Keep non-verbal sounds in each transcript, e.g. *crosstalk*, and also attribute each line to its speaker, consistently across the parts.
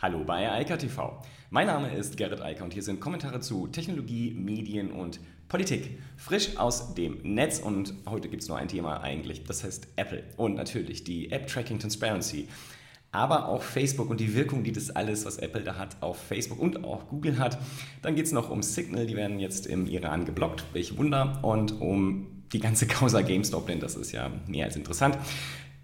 Speaker 1: Hallo bei Eika TV. Mein Name ist Gerrit Eiker und hier sind Kommentare zu Technologie, Medien und Politik. Frisch aus dem Netz und heute gibt es nur ein Thema eigentlich, das heißt Apple und natürlich die App Tracking Transparency. Aber auch Facebook und die Wirkung, die das alles, was Apple da hat, auf Facebook und auch Google hat. Dann geht es noch um Signal, die werden jetzt im Iran geblockt, welch Wunder, und um die ganze *laughs* Causa GameStop, denn das ist ja mehr als interessant.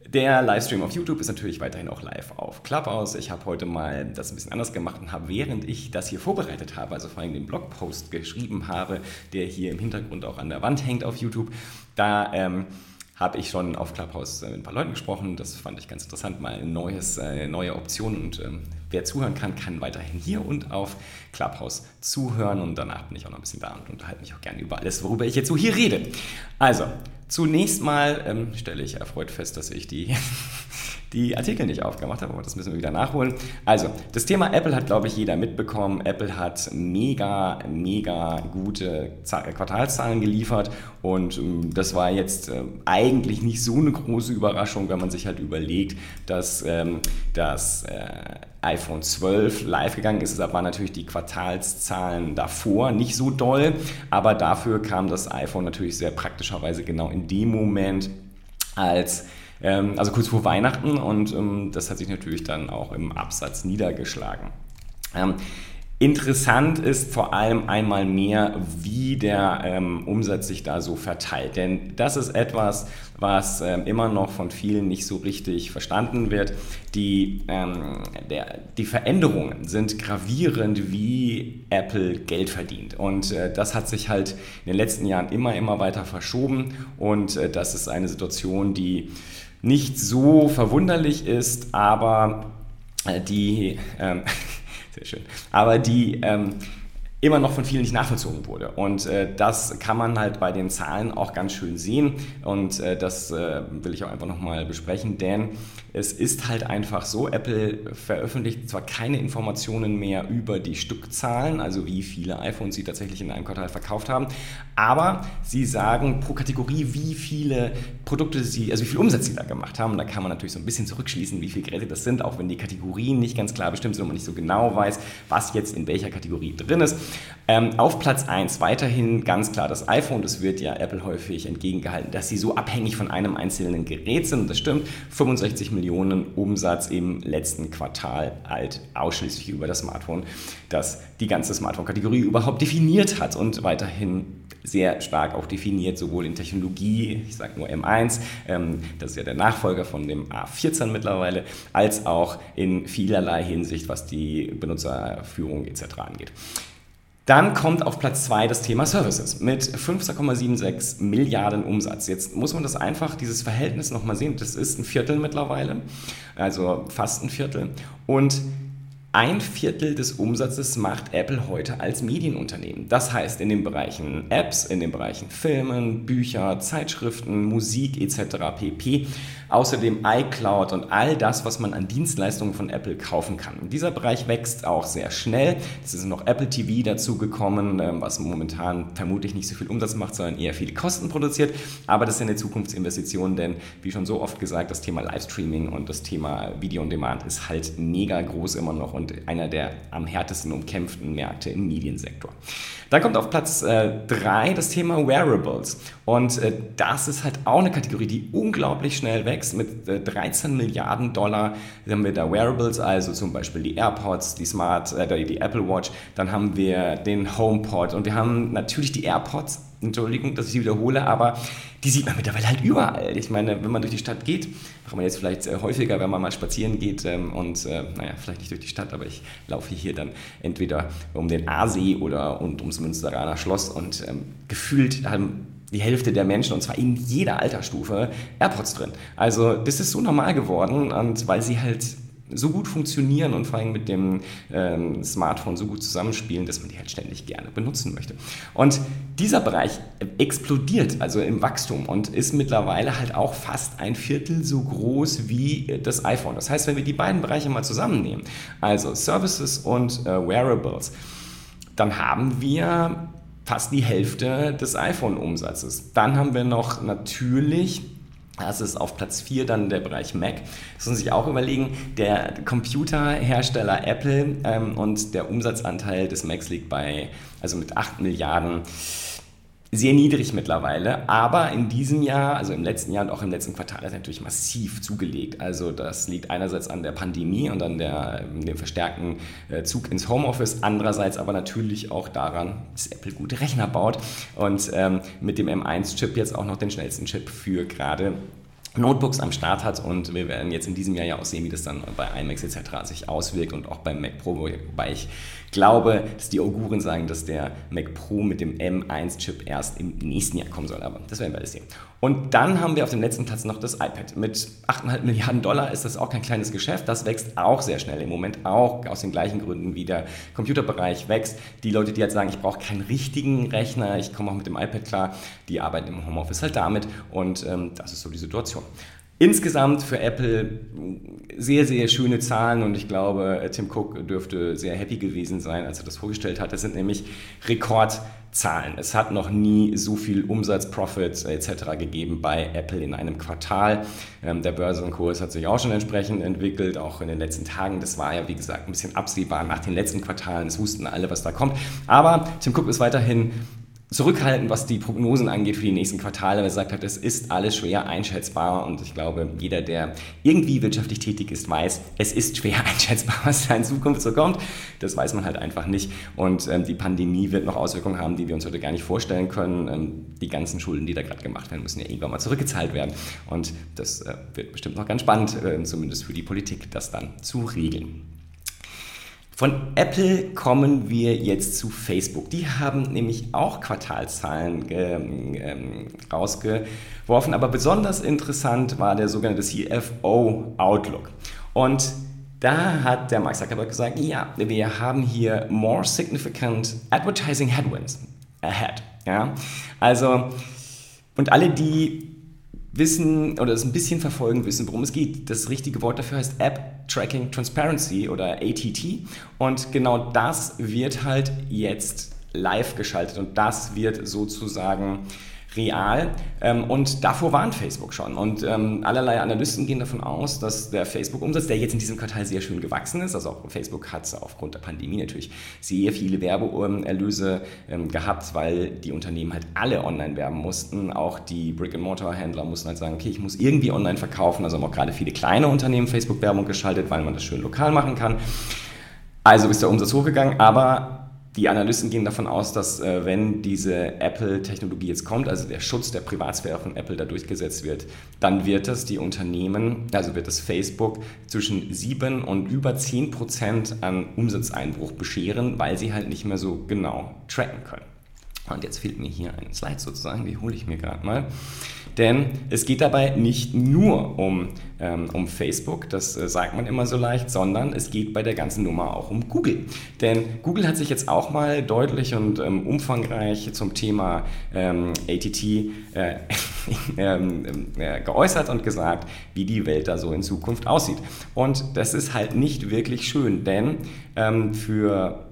Speaker 1: Der Livestream auf YouTube ist natürlich weiterhin auch live auf Clubhouse. Ich habe heute mal das ein bisschen anders gemacht und habe, während ich das hier vorbereitet habe, also vor allem den Blogpost geschrieben habe, der hier im Hintergrund auch an der Wand hängt auf YouTube, da ähm, habe ich schon auf Clubhouse äh, mit ein paar Leuten gesprochen. Das fand ich ganz interessant, mal ein neues, äh, neue Optionen. Und ähm, wer zuhören kann, kann weiterhin hier und auf Clubhouse zuhören. Und danach bin ich auch noch ein bisschen da und unterhalte mich auch gerne über alles, worüber ich jetzt so hier rede. Also, Zunächst mal ähm, stelle ich erfreut fest, dass ich die, die Artikel nicht aufgemacht habe, aber das müssen wir wieder nachholen. Also, das Thema Apple hat, glaube ich, jeder mitbekommen. Apple hat mega, mega gute Quartalszahlen geliefert und ähm, das war jetzt äh, eigentlich nicht so eine große Überraschung, wenn man sich halt überlegt, dass ähm, das äh, iPhone 12 live gegangen ist. Da waren natürlich die Quartalszahlen davor nicht so doll, aber dafür kam das iPhone natürlich sehr praktischerweise genau in dem Moment, als ähm, also kurz vor Weihnachten und ähm, das hat sich natürlich dann auch im Absatz niedergeschlagen. Ähm, Interessant ist vor allem einmal mehr, wie der ähm, Umsatz sich da so verteilt. Denn das ist etwas, was ähm, immer noch von vielen nicht so richtig verstanden wird. Die, ähm, der, die Veränderungen sind gravierend, wie Apple Geld verdient. Und äh, das hat sich halt in den letzten Jahren immer, immer weiter verschoben. Und äh, das ist eine Situation, die nicht so verwunderlich ist, aber äh, die... Ähm, *laughs* Sehr schön. Aber die ähm, immer noch von vielen nicht nachvollzogen wurde. Und äh, das kann man halt bei den Zahlen auch ganz schön sehen. Und äh, das äh, will ich auch einfach nochmal besprechen, denn es ist halt einfach so, Apple veröffentlicht zwar keine Informationen mehr über die Stückzahlen, also wie viele iPhones sie tatsächlich in einem Quartal verkauft haben, aber sie sagen pro Kategorie, wie viele Produkte sie, also wie viel Umsatz sie da gemacht haben. Da kann man natürlich so ein bisschen zurückschließen, wie viele Geräte das sind, auch wenn die Kategorien nicht ganz klar bestimmt sind und man nicht so genau weiß, was jetzt in welcher Kategorie drin ist. Ähm, auf Platz 1 weiterhin ganz klar das iPhone. Das wird ja Apple häufig entgegengehalten, dass sie so abhängig von einem einzelnen Gerät sind. Und das stimmt. 65 Millionen Umsatz im letzten Quartal halt ausschließlich über das Smartphone, das die ganze Smartphone-Kategorie überhaupt definiert hat und weiterhin sehr stark auch definiert, sowohl in Technologie, ich sage nur M1, ähm, das ist ja der Nachfolger von dem A14 mittlerweile, als auch in vielerlei Hinsicht, was die Benutzerführung etc. angeht. Dann kommt auf Platz 2 das Thema Services mit 15,76 Milliarden Umsatz. Jetzt muss man das einfach, dieses Verhältnis nochmal sehen. Das ist ein Viertel mittlerweile, also fast ein Viertel. Und ein Viertel des Umsatzes macht Apple heute als Medienunternehmen. Das heißt, in den Bereichen Apps, in den Bereichen Filmen, Bücher, Zeitschriften, Musik etc. pp. Außerdem iCloud und all das, was man an Dienstleistungen von Apple kaufen kann. Und dieser Bereich wächst auch sehr schnell. Es ist noch Apple TV dazugekommen, ähm, was momentan vermutlich nicht so viel Umsatz macht, sondern eher viele Kosten produziert. Aber das ist eine Zukunftsinvestition, denn wie schon so oft gesagt, das Thema Livestreaming und das Thema Video on Demand ist halt mega groß immer noch und einer der am härtesten umkämpften Märkte im Mediensektor. Dann kommt auf Platz 3 äh, das Thema Wearables. Und äh, das ist halt auch eine Kategorie, die unglaublich schnell wächst. Mit äh, 13 Milliarden Dollar haben wir da Wearables, also zum Beispiel die AirPods, die Smart, äh, die Apple Watch. Dann haben wir den HomePod und wir haben natürlich die AirPods Entschuldigung, dass ich sie wiederhole, aber die sieht man mittlerweile halt überall. Ich meine, wenn man durch die Stadt geht, macht man jetzt vielleicht äh, häufiger, wenn man mal spazieren geht ähm, und, äh, naja, vielleicht nicht durch die Stadt, aber ich laufe hier dann entweder um den Aasee oder und ums Münsteraner Schloss und ähm, gefühlt haben die Hälfte der Menschen, und zwar in jeder Altersstufe, AirPods drin. Also das ist so normal geworden und weil sie halt so gut funktionieren und vor allem mit dem ähm, Smartphone so gut zusammenspielen, dass man die halt ständig gerne benutzen möchte. Und dieser Bereich explodiert also im Wachstum und ist mittlerweile halt auch fast ein Viertel so groß wie das iPhone. Das heißt, wenn wir die beiden Bereiche mal zusammennehmen, also Services und äh, Wearables, dann haben wir fast die Hälfte des iPhone-Umsatzes. Dann haben wir noch natürlich Das ist auf Platz 4 dann der Bereich Mac. Das muss man sich auch überlegen. Der Computerhersteller Apple ähm, und der Umsatzanteil des Macs liegt bei, also mit 8 Milliarden sehr niedrig mittlerweile, aber in diesem Jahr, also im letzten Jahr und auch im letzten Quartal, ist natürlich massiv zugelegt. Also das liegt einerseits an der Pandemie und an der, dem verstärkten äh, Zug ins Homeoffice, andererseits aber natürlich auch daran, dass Apple gute Rechner baut und ähm, mit dem M1-Chip jetzt auch noch den schnellsten Chip für gerade Notebooks am Start hat und wir werden jetzt in diesem Jahr ja auch sehen, wie das dann bei iMacs etc. sich auswirkt und auch beim Mac Pro, wobei ich glaube, dass die Auguren sagen, dass der Mac Pro mit dem M1-Chip erst im nächsten Jahr kommen soll, aber das werden wir alles sehen. Und dann haben wir auf dem letzten Platz noch das iPad. Mit 8,5 *laughs* Milliarden Dollar ist das auch kein kleines Geschäft, das wächst auch sehr schnell im Moment, auch aus den gleichen Gründen wie der Computerbereich wächst. Die Leute, die halt sagen, ich brauche keinen richtigen Rechner, ich komme auch mit dem iPad klar, die arbeiten im Homeoffice halt damit und ähm, das ist so die Situation. Insgesamt für Apple sehr, sehr schöne Zahlen und ich glaube, Tim Cook dürfte sehr happy gewesen sein, als er das vorgestellt hat. Das sind nämlich Rekordzahlen. Es hat noch nie so viel Umsatz, Profit etc. gegeben bei Apple in einem Quartal. Ähm, der Börsenkurs hat sich auch schon entsprechend entwickelt, auch in den letzten Tagen. Das war ja, wie gesagt, ein bisschen absehbar nach den letzten Quartalen. Es wussten alle, was da kommt. Aber Tim Cook ist weiterhin zurückhaltend, was die Prognosen angeht für die nächsten Quartale, weil er sagt hat, es ist alles schwer einschätzbar und ich glaube, jeder, der irgendwie wirtschaftlich tätig ist, weiß, es ist schwer *laughs* einschätzbar, was da in Zukunft so kommt. Das weiß man halt einfach nicht und ähm, die Pandemie wird noch Auswirkungen haben, die wir uns heute gar nicht vorstellen können. Ähm, die ganzen Schulden, die da gerade gemacht werden, müssen ja irgendwann mal zurückgezahlt werden und das äh, wird bestimmt noch ganz spannend, äh, zumindest für die Politik, das dann zu regeln. Von Apple kommen wir jetzt zu Facebook. Die haben nämlich auch Quartalzahlen ähm, rausgeworfen, aber besonders interessant war der sogenannte CFO Outlook. Und da hat der Mark Zuckerberg gesagt, ja, wir haben hier more significant advertising headwinds ahead. Ja? Also, und alle, die wissen oder es ein bisschen verfolgen, wissen, worum es geht. Das richtige Wort dafür heißt App Tracking Transparency oder ATT. Und genau das wird halt jetzt live geschaltet und das wird sozusagen real. Ähm, und davor warnt Facebook schon. Und ähm, allerlei Analysten gehen davon aus, dass der Facebook-Umsatz, der jetzt in diesem Quartal sehr schön gewachsen ist, also auch Facebook hat aufgrund der Pandemie natürlich sehr viele Werbeerlöse ähm, gehabt, weil die Unternehmen halt alle online werben mussten. Auch die Brick-and-Mortar-Händler mussten halt sagen, okay, ich muss irgendwie online verkaufen. Also haben auch gerade viele kleine Unternehmen Facebook-Werbung geschaltet, weil man das schön lokal machen kann. Also ist der Umsatz hochgegangen, aber die Analysten gehen davon aus, dass äh, wenn diese Apple-Technologie jetzt kommt, also der Schutz der Privatsphäre von Apple da durchgesetzt wird, dann wird das die Unternehmen, also wird das Facebook zwischen 7 und über 10 Prozent an Umsatzeinbruch bescheren, weil sie halt nicht mehr so genau tracken können. Und jetzt fehlt mir hier ein Slide sozusagen, die hole ich mir gerade mal. Denn es geht dabei nicht nur um, ähm, um Facebook, das äh, sagt man immer so leicht, sondern es geht bei der ganzen Nummer auch um Google. Denn Google hat sich jetzt auch mal deutlich und ähm, umfangreich zum Thema ähm, ATT äh, *laughs* ähm, äh, geäußert und gesagt, wie die Welt da so in Zukunft aussieht. Und das ist halt nicht wirklich schön, denn ähm, für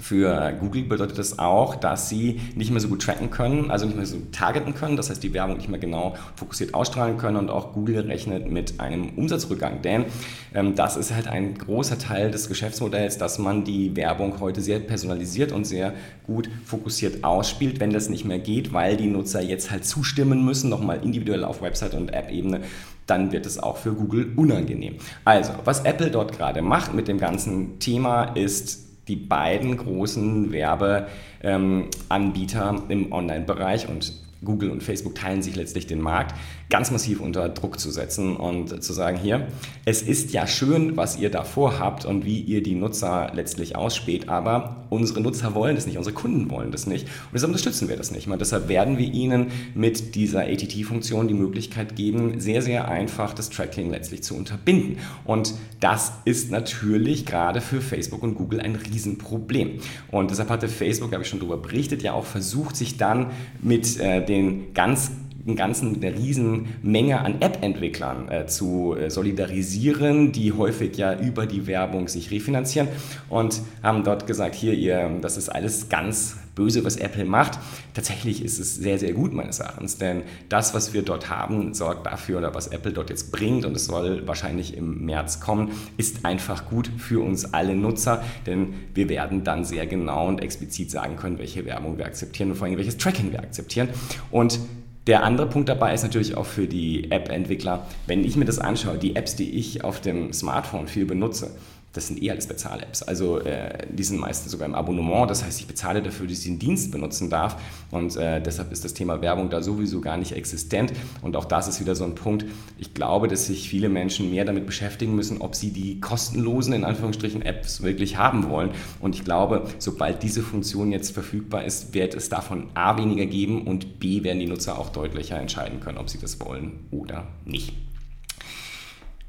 Speaker 1: für Google bedeutet das auch, dass sie nicht mehr so gut tracken können, also nicht mehr so targeten können, das heißt die Werbung nicht mehr genau fokussiert ausstrahlen können und auch Google rechnet mit einem Umsatzrückgang, denn ähm, das ist halt ein großer Teil des Geschäftsmodells, dass man die Werbung heute sehr personalisiert und sehr gut fokussiert ausspielt, wenn das nicht mehr geht, weil die Nutzer jetzt halt zustimmen müssen, nochmal individuell auf Website und App-Ebene, dann wird es auch für Google unangenehm. Also, was Apple dort gerade macht mit dem ganzen Thema ist die beiden großen Werbeanbieter im Online-Bereich und Google und Facebook teilen sich letztlich den Markt, ganz massiv unter Druck zu setzen und zu sagen, hier, es ist ja schön, was ihr da vorhabt und wie ihr die Nutzer letztlich ausspäht, aber unsere Nutzer wollen das nicht, unsere Kunden wollen das nicht und deshalb unterstützen wir das nicht. Und deshalb werden wir ihnen mit dieser ATT-Funktion die Möglichkeit geben, sehr, sehr einfach das Tracking letztlich zu unterbinden. Und das ist natürlich gerade für Facebook und Google ein Riesenproblem. Und deshalb hatte Facebook, habe ich schon darüber berichtet, ja auch versucht, sich dann mit äh, den ganz Ganzen mit einer riesen Menge an App-Entwicklern äh, zu äh, solidarisieren, die häufig ja über die Werbung sich refinanzieren und haben dort gesagt, hier, ihr, das ist alles ganz böse, was Apple macht. Tatsächlich ist es sehr, sehr gut meines Erachtens, denn das, was wir dort haben, sorgt dafür, oder was Apple dort jetzt bringt, und es soll wahrscheinlich im März kommen, ist einfach gut für uns alle Nutzer, denn wir werden dann sehr genau und explizit sagen können, welche Werbung wir akzeptieren und vor allem welches Tracking wir akzeptieren. Und der andere Punkt dabei ist natürlich auch für die App-Entwickler, wenn ich mir das anschaue, die Apps, die ich auf dem Smartphone viel benutze, das sind eher alles Bezahl-Apps. Also äh, die sind meistens sogar im Abonnement. Das heißt, ich bezahle dafür, dass ich den Dienst benutzen darf. Und äh, deshalb ist das Thema Werbung da sowieso gar nicht existent. Und auch das ist wieder so ein Punkt. Ich glaube, dass sich viele Menschen mehr damit beschäftigen müssen, ob sie die kostenlosen, in Anführungsstrichen, Apps wirklich haben wollen. Und ich glaube, sobald diese Funktion jetzt verfügbar ist, wird es davon A weniger geben und B werden die Nutzer auch deutlicher entscheiden können, ob sie das wollen oder nicht.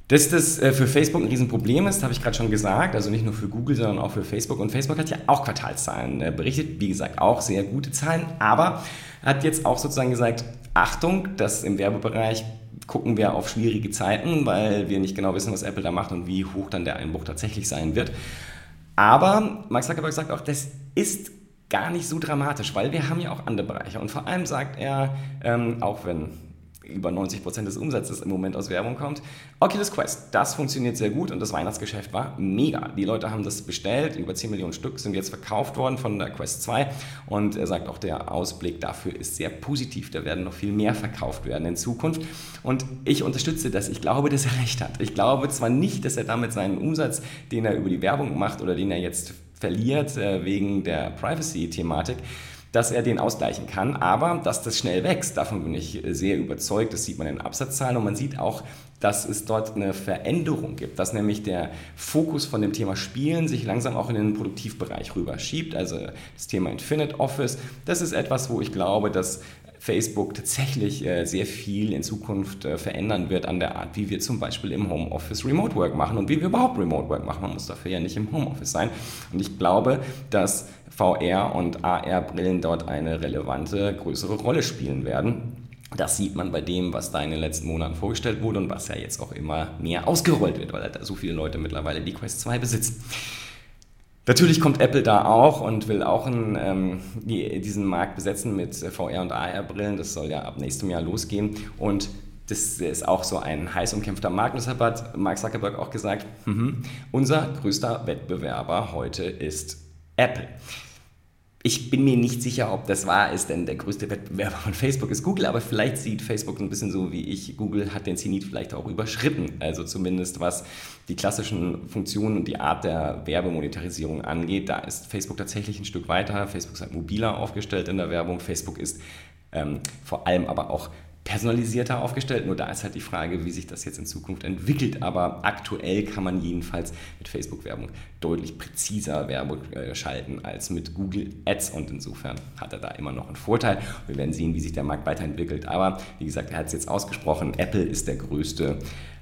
Speaker 1: Dass das äh, für Facebook ein Riesenproblem ist, habe ich gerade schon gesagt. Also nicht nur für Google, sondern auch für Facebook. Und Facebook hat ja auch Quartalszahlen äh, berichtet. Wie gesagt, auch sehr gute Zahlen. Aber hat jetzt auch sozusagen gesagt, Achtung, dass im Werbebereich gucken wir auf schwierige Zeiten, weil wir nicht genau wissen, was Apple da macht und wie hoch dann der Einbruch tatsächlich sein wird. Aber Mark Zuckerberg sagt auch, das ist gar nicht so dramatisch, weil wir haben ja auch andere Bereiche. Und vor allem sagt er, ähm, auch wenn über 90 Prozent des Umsatzes im Moment aus Werbung kommt. Oculus Quest, das funktioniert sehr gut und das Weihnachtsgeschäft war mega. Die Leute haben das bestellt, über 10 Millionen Stück sind jetzt verkauft worden von der Quest 2 und er sagt auch, der Ausblick dafür ist sehr positiv. Da werden noch viel mehr verkauft werden in Zukunft und ich unterstütze das. Ich glaube, dass er recht hat. Ich glaube zwar nicht, dass er damit seinen Umsatz, den er über die Werbung macht oder den er jetzt verliert äh, wegen der Privacy-Thematik, dass er den ausgleichen kann. Aber dass das schnell wächst, davon bin ich sehr überzeugt. Das sieht man in Absatzzahlen und man sieht auch, dass es dort eine Veränderung gibt, dass nämlich der Fokus von dem Thema Spielen sich langsam auch in den Produktivbereich rüber schiebt. Also das Thema Infinite Office, das ist etwas, wo ich glaube, dass Facebook tatsächlich äh, sehr viel in Zukunft äh, verändern wird an der Art, wie wir zum Beispiel im Homeoffice Remote Work machen und wie wir überhaupt Remote Work machen. Man muss dafür ja nicht im Homeoffice sein. Und ich glaube, dass VR und AR-Brillen dort eine relevante, größere Rolle spielen werden. Das sieht man bei dem, was da in den letzten Monaten vorgestellt wurde und was ja jetzt auch immer mehr ausgerollt wird, weil da so viele Leute mittlerweile die Quest 2 besitzen. Natürlich kommt Apple da auch und will auch einen, ähm, die, diesen Markt besetzen mit VR- und AR-Brillen. Das soll ja ab nächstem Jahr losgehen. Und das ist auch so ein heiß umkämpfter Markt. Deshalb hat Mark Zuckerberg auch gesagt, mm unser größter Wettbewerber heute ist Apple. Ich bin mir nicht sicher, ob das wahr ist, denn der größte Wettbewerber von Facebook ist Google, aber vielleicht sieht Facebook ein bisschen so wie ich. Google hat den Zenit vielleicht auch überschritten. Also zumindest was die klassischen Funktionen und die Art der Werbemonetarisierung angeht. Da ist Facebook tatsächlich ein Stück weiter. Facebook ist halt mobiler aufgestellt in der Werbung. Facebook ist ähm, vor allem aber auch personalisierter aufgestellt. Nur da ist halt die Frage, wie sich das jetzt in Zukunft entwickelt. Aber aktuell kann man jedenfalls mit Facebook-Werbung deutlich präziser Werbung äh, schalten als mit Google Ads. Und insofern hat er da immer noch einen Vorteil. Wir werden sehen, wie sich der Markt weiterentwickelt. Aber wie gesagt, er hat es jetzt ausgesprochen, Apple ist der größte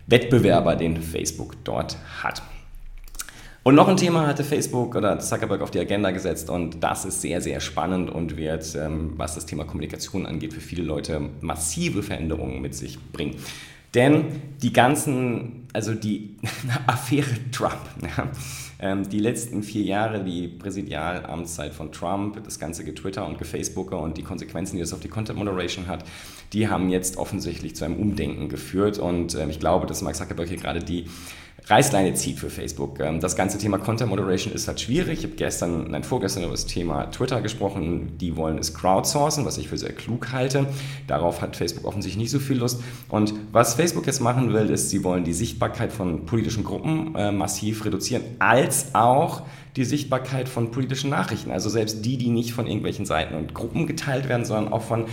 Speaker 1: Wettbewerber, den Facebook dort hat. Und noch ein Thema hatte Facebook oder Zuckerberg auf die Agenda gesetzt und das ist sehr, sehr spannend und wird, ähm, was das Thema Kommunikation angeht, für viele Leute massive Veränderungen mit sich bringen. Denn die ganzen, also die *laughs* Affäre Trump, *laughs* ja, ähm, die letzten vier Jahre, die Präsidialamtszeit von Trump, das ganze Getwitter und Gefacebooker und die Konsequenzen, die das auf die Content Moderation hat, die haben jetzt offensichtlich zu einem Umdenken geführt und äh, ich glaube, dass Mark Zuckerberg hier gerade die Reißleine zieht für Facebook. Ähm, das ganze Thema Content Moderation ist halt schwierig. Ich habe gestern, nein, vorgestern über das Thema Twitter gesprochen. Die wollen es crowdsourcen, was ich für sehr klug halte. Darauf hat Facebook offensichtlich nicht so viel Lust. Und was Facebook jetzt machen will, ist, sie wollen die Sichtbarkeit von politischen Gruppen äh, massiv reduzieren, als auch die Sichtbarkeit von politischen Nachrichten. Also selbst die, die nicht von irgendwelchen Seiten und Gruppen geteilt werden, sondern auch von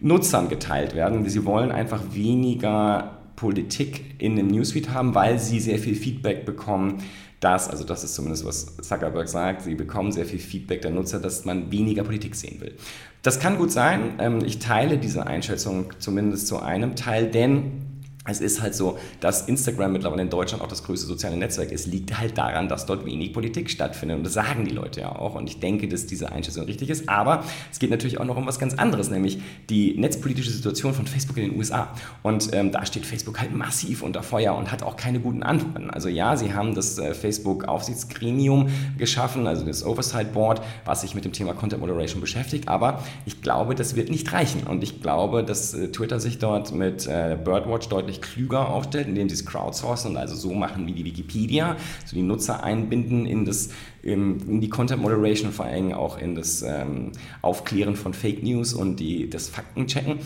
Speaker 1: Nutzern geteilt werden. Sie wollen einfach weniger Politik in dem Newsfeed haben, weil sie sehr viel Feedback bekommen, dass, also das ist zumindest, was Zuckerberg sagt, sie bekommen sehr viel Feedback der Nutzer, dass man weniger Politik sehen will. Das kann gut sein. Ähm, ich teile diese Einschätzung zumindest zu einem Teil, denn es ist halt so, dass Instagram mittlerweile in Deutschland auch das größte soziale Netzwerk ist, liegt halt daran, dass dort wenig Politik stattfindet. Und das sagen die Leute ja auch. Und ich denke, dass diese Einschätzung richtig ist. Aber es geht natürlich auch noch um was ganz anderes, nämlich die netzpolitische Situation von Facebook in den USA. Und ähm, da steht Facebook halt massiv unter Feuer und hat auch keine guten Antworten. Also ja, sie haben das äh, Facebook-Aufsichtsgremium geschaffen, also das Oversight Board, was sich mit dem Thema Content Moderation beschäftigt. Aber ich glaube, das wird nicht reichen. Und ich glaube, dass äh, Twitter sich dort mit äh, Birdwatch deutlich deutlich klüger aufstellt, indem sie es crowdsourcen und also so machen wie die Wikipedia, so die Nutzer einbinden in, das, in die Content Moderation, vor allem auch in das ähm, Aufklären von Fake News und die, das Faktenchecken.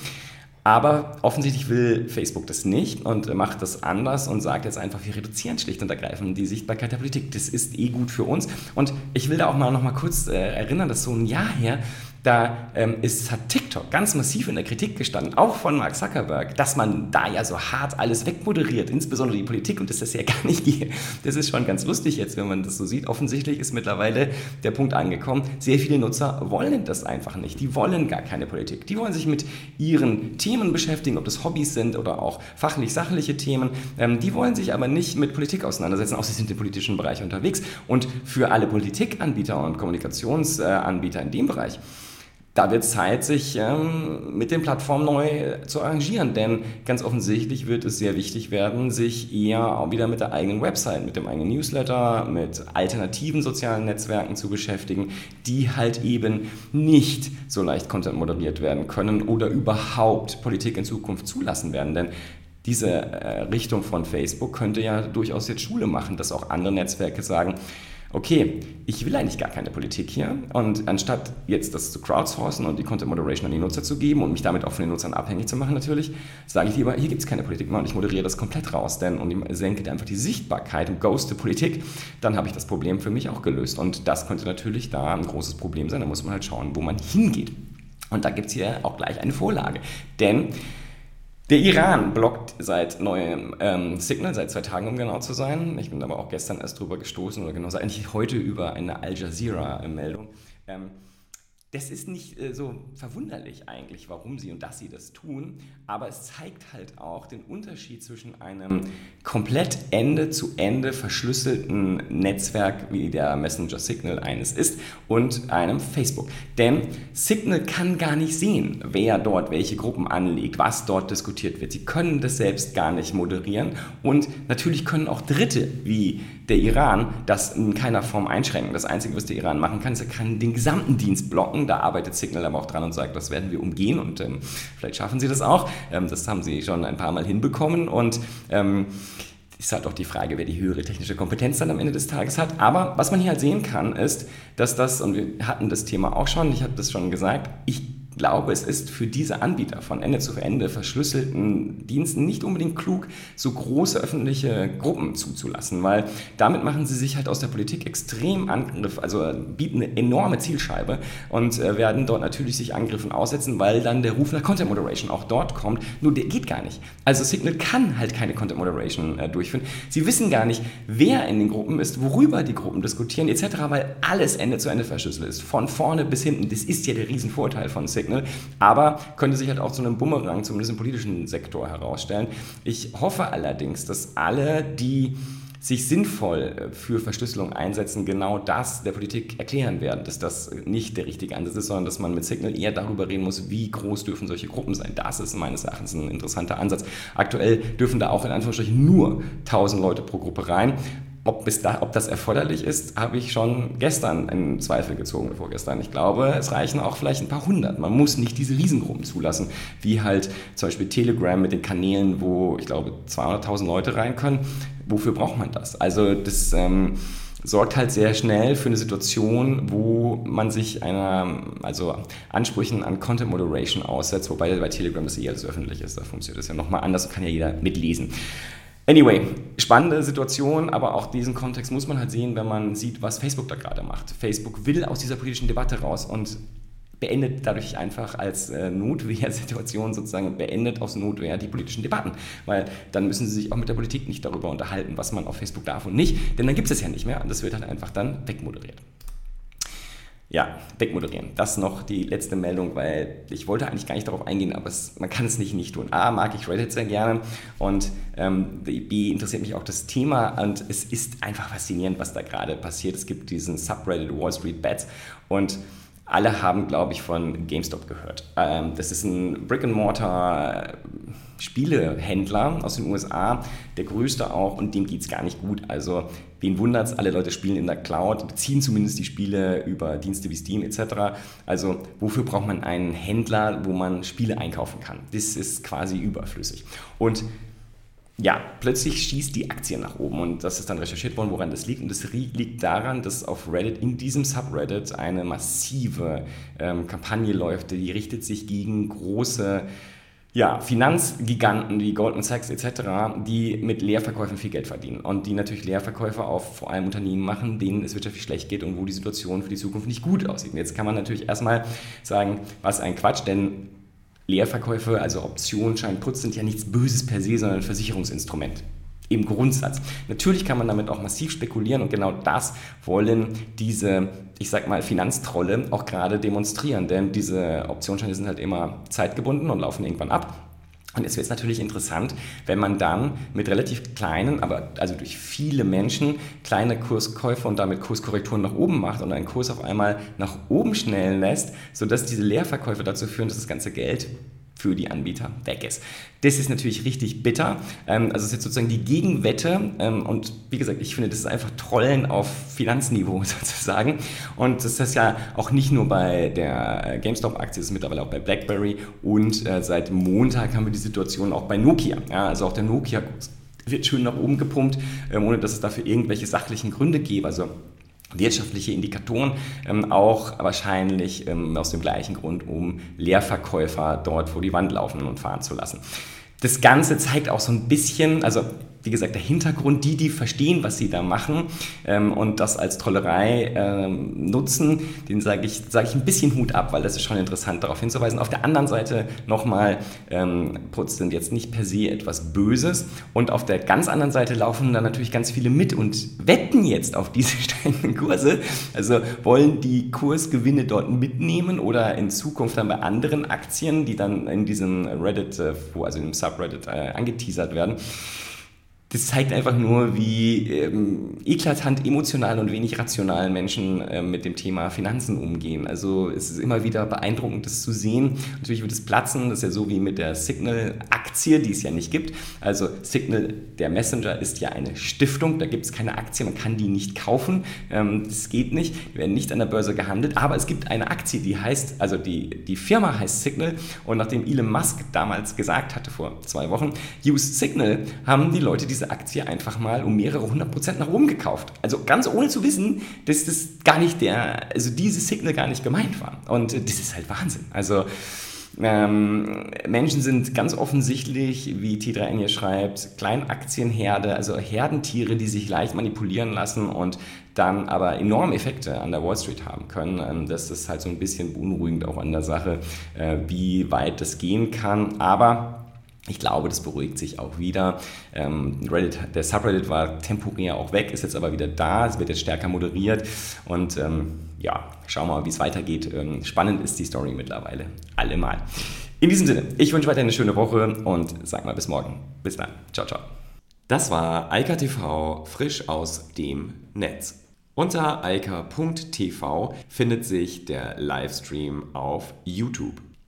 Speaker 1: Aber offensichtlich will Facebook das nicht und macht das anders und sagt jetzt einfach, wir reduzieren schlicht und ergreifend die Sichtbarkeit der Politik. Das ist eh gut für uns. Und ich will da auch mal noch mal kurz äh, erinnern, dass so ein Jahr her da ähm, ist, hat TikTok ganz massiv in der Kritik gestanden, auch von Mark Zuckerberg, dass man da ja so hart alles wegmoderiert, insbesondere die Politik und dass das ja *laughs* gar nicht geht. Das ist schon ganz lustig jetzt, wenn man das so sieht. Offensichtlich ist mittlerweile der Punkt angekommen, sehr viele Nutzer wollen das einfach nicht. Die wollen gar keine Politik. Die wollen sich mit ihren Themen beschäftigen, ob das Hobbys sind oder auch fachlich-sachliche Themen. Ähm, die wollen sich aber nicht mit Politik auseinandersetzen, auch sie sind im politischen Bereich unterwegs. Und für alle Politikanbieter und Kommunikationsanbieter in dem Bereich, da wird Zeit, sich ähm, mit den Plattformen neu zu arrangieren, denn ganz offensichtlich wird es sehr wichtig werden, sich eher auch wieder mit der eigenen Website, mit dem eigenen Newsletter, mit alternativen sozialen Netzwerken zu beschäftigen, die halt eben nicht so leicht Content moderiert werden können oder überhaupt Politik in Zukunft zulassen werden, denn diese äh, Richtung von Facebook könnte ja durchaus jetzt Schule machen, dass auch andere Netzwerke sagen, okay, ich will eigentlich gar keine Politik hier. Und anstatt jetzt das zu crowdsourcen und die Content Moderation an die Nutzer zu geben und mich damit auch von den Nutzern abhängig zu machen natürlich, sage ich lieber, hier gibt es keine Politik mehr und ich moderiere das komplett raus, denn und ich senke einfach die Sichtbarkeit und ghoste Politik, dann habe ich das Problem für mich auch gelöst. Und das könnte natürlich da ein großes Problem sein, da muss man halt schauen, wo man hingeht. Und da gibt es hier auch gleich eine Vorlage, denn der Iran blockt seit neuem ähm, Signal, seit zwei Tagen, um genau zu sein. Ich bin aber auch gestern erst drüber gestoßen, oder genauso eigentlich heute über eine Al Jazeera-Meldung. Ähm, das ist nicht äh, so verwunderlich eigentlich, warum sie und dass sie das tun, aber es zeigt halt auch den Unterschied zwischen einem komplett Ende zu Ende verschlüsselten Netzwerk, wie der Messenger Signal eines ist, und einem Facebook. Denn Signal kann gar nicht sehen, wer dort welche Gruppen anlegt, was dort diskutiert wird. Sie können das selbst gar nicht moderieren und natürlich können auch Dritte wie der Iran das in keiner Form einschränken. Das Einzige, was der Iran machen kann, ist, er kann den gesamten Dienst blocken. Da arbeitet Signal aber auch dran und sagt, das werden wir umgehen und ähm, vielleicht schaffen sie das auch. Ähm, das haben sie schon ein paar Mal hinbekommen und ähm, ist halt auch die Frage, wer die höhere technische Kompetenz dann am Ende des Tages hat. Aber was man hier halt sehen kann, ist, dass das, und wir hatten das Thema auch schon, ich habe das schon gesagt, ich glaube, es ist für diese Anbieter von Ende zu Ende verschlüsselten Diensten nicht unbedingt klug, so große öffentliche Gruppen zuzulassen, weil damit machen sie sich halt aus der Politik extrem Angriff, also bieten eine enorme Zielscheibe und äh, werden dort natürlich sich Angriffen aussetzen, weil dann der Ruf nach Content Moderation auch dort kommt. Nur der geht gar nicht. Also Signal kann halt keine Content Moderation äh, durchführen. Sie wissen gar nicht, wer in den Gruppen ist, worüber die Gruppen diskutieren etc., weil alles Ende zu Ende verschlüsselt ist. Von vorne bis hinten. Das ist ja der Riesenvorteil von Signal. Signal, aber könnte sich halt auch zu einem Bumerang, zumindest im politischen Sektor herausstellen. Ich hoffe allerdings, dass alle, die sich sinnvoll äh, für Verschlüsselung einsetzen, genau das der Politik erklären werden, dass das nicht der richtige Ansatz ist, sondern dass man mit Signal eher darüber reden muss, wie groß dürfen solche Gruppen sein. Das ist meines Erachtens ein interessanter Ansatz. Aktuell dürfen da auch in Anführungsstrichen nur 1000 Leute pro Gruppe rein. Ob, bis da, ob das erforderlich ist, habe ich schon gestern in Zweifel gezogen, vorgestern. Ich glaube, es reichen auch vielleicht ein paar hundert. Man muss nicht diese Riesengruppen zulassen, wie halt zum Beispiel Telegram mit den Kanälen, wo ich glaube 200.000 Leute rein können. Wofür braucht man das? Also das ähm, sorgt halt sehr schnell für eine Situation, wo man sich einer, also Ansprüchen an Content Moderation aussetzt, wobei bei Telegram das eh alles öffentlich ist. Da funktioniert das ja nochmal anders und kann ja jeder mitlesen. Anyway, spannende Situation, aber auch diesen Kontext muss man halt sehen, wenn man sieht, was Facebook da gerade macht. Facebook will aus dieser politischen Debatte raus und beendet dadurch einfach als äh, Notwehrsituation sozusagen, beendet aus Notwehr die politischen Debatten. Weil dann müssen sie sich auch mit der Politik nicht darüber unterhalten, was man auf Facebook darf und nicht, denn dann gibt es es ja nicht mehr und das wird halt einfach dann wegmoderiert. Ja, wegmoderieren. Das noch die letzte Meldung, weil ich wollte eigentlich gar nicht darauf eingehen, aber es, man kann es nicht nicht tun. A, mag ich Reddit sehr gerne und ähm, B, interessiert mich auch das Thema und es ist einfach faszinierend, was da gerade passiert. Es gibt diesen Subreddit Wall Street Bets und alle haben, glaube ich, von GameStop gehört. Ähm, das ist ein Brick-and-Mortar Spielehändler aus den USA, der größte auch, und dem geht es gar nicht gut. Also, wen wundert es, alle Leute spielen in der Cloud, beziehen zumindest die Spiele über Dienste wie Steam etc. Also, wofür braucht man einen Händler, wo man Spiele einkaufen kann? Das ist quasi überflüssig. Und ja, plötzlich schießt die Aktie nach oben und das ist dann recherchiert worden, woran das liegt. Und das liegt daran, dass auf Reddit, in diesem Subreddit, eine massive ähm, Kampagne läuft, die richtet sich gegen große ja, Finanzgiganten wie Goldman Sachs etc., die mit Leerverkäufen viel Geld verdienen und die natürlich Leerverkäufe auf vor allem Unternehmen machen, denen es wirtschaftlich schlecht geht und wo die Situation für die Zukunft nicht gut aussieht. Und jetzt kann man natürlich erstmal sagen, was ein Quatsch, denn Leerverkäufe, also Optionen, Schein, Putz sind ja nichts Böses per se, sondern ein Versicherungsinstrument im Grundsatz. Natürlich kann man damit auch massiv spekulieren und genau das wollen diese, ich sag mal, Finanztrolle auch gerade demonstrieren, denn diese Optionsscheine sind halt immer zeitgebunden und laufen irgendwann ab. Und jetzt wird es natürlich interessant, wenn man dann mit relativ kleinen, aber also durch viele Menschen kleine Kurskäufe und damit Kurskorrekturen nach oben macht und einen Kurs auf einmal nach oben schnellen lässt, sodass diese Leerverkäufe dazu führen, dass das ganze Geld für die Anbieter weg ist. Das ist natürlich richtig bitter. Ähm, also es ist jetzt sozusagen die Gegenwette ähm, und wie gesagt, ich finde, das ist einfach Trollen auf Finanzniveau *laughs* sozusagen. Und das ist ja auch nicht nur bei der GameStop-Aktie, das ist mittlerweile auch bei BlackBerry und äh, seit Montag haben wir die Situation auch bei Nokia. Also auch der Nokia wird schön nach oben gepumpt, ähm, ohne dass es dafür irgendwelche sachlichen Gründe gäbe. Also wirtschaftliche Indikatoren, ähm, auch wahrscheinlich ähm, aus dem gleichen Grund, um Leerverkäufer dort vor die Wand laufen und fahren zu lassen. Das Ganze zeigt auch so ein bisschen, also wie gesagt, der Hintergrund, die, die verstehen, was sie da machen ähm, und das als Trollerei ähm, nutzen, den sage ich, sag ich ein bisschen Hut ab, weil das ist schon interessant, darauf hinzuweisen. Auf der anderen Seite nochmal, ähm, Putz sind jetzt nicht per se etwas Böses und auf der ganz anderen Seite laufen da natürlich ganz viele mit und wetten jetzt auf diese *laughs* steigenden Kurse, also wollen die Kursgewinne dort mitnehmen oder in Zukunft dann bei anderen Aktien, die dann in diesem Reddit, äh, also im Subreddit äh, angeteasert werden, das zeigt einfach nur, wie ähm, eklatant emotional und wenig rational Menschen äh, mit dem Thema Finanzen umgehen. Also es ist immer wieder beeindruckend, das zu sehen. Natürlich wird es platzen, das ist ja so wie mit der Signal-Aktie, die es ja nicht gibt. Also Signal, der Messenger, ist ja eine Stiftung, da gibt es keine Aktie, man kann die nicht kaufen. Ähm, das geht nicht, die werden nicht an der Börse gehandelt, aber es gibt eine Aktie, die heißt, also die, die Firma heißt Signal und nachdem Elon Musk damals gesagt hatte vor zwei Wochen, use Signal, haben die Leute diese Aktie einfach mal um mehrere hundert Prozent nach oben gekauft. Also ganz ohne zu wissen, dass das gar nicht der, also dieses Signal gar nicht gemeint war. Und das ist halt Wahnsinn. Also ähm, Menschen sind ganz offensichtlich, wie T3N hier schreibt, Kleinaktienherde, also Herdentiere, die sich leicht manipulieren lassen und dann aber enorme Effekte an der Wall Street haben können. Ähm, das ist halt so ein bisschen beunruhigend auch an der Sache, äh, wie weit das gehen kann. Aber ich glaube, das beruhigt sich auch wieder. Ähm, Reddit, der Subreddit war temporär auch weg, ist jetzt aber wieder da. Es wird jetzt stärker moderiert. Und ähm, ja, schauen wir mal, wie es weitergeht. Ähm, spannend ist die Story mittlerweile. Allemal. In diesem Sinne, ich wünsche weiter eine schöne Woche und sag mal bis morgen. Bis dann. Ciao, ciao. Das war Eika TV frisch aus dem Netz. Unter eika.tv findet sich der Livestream auf YouTube.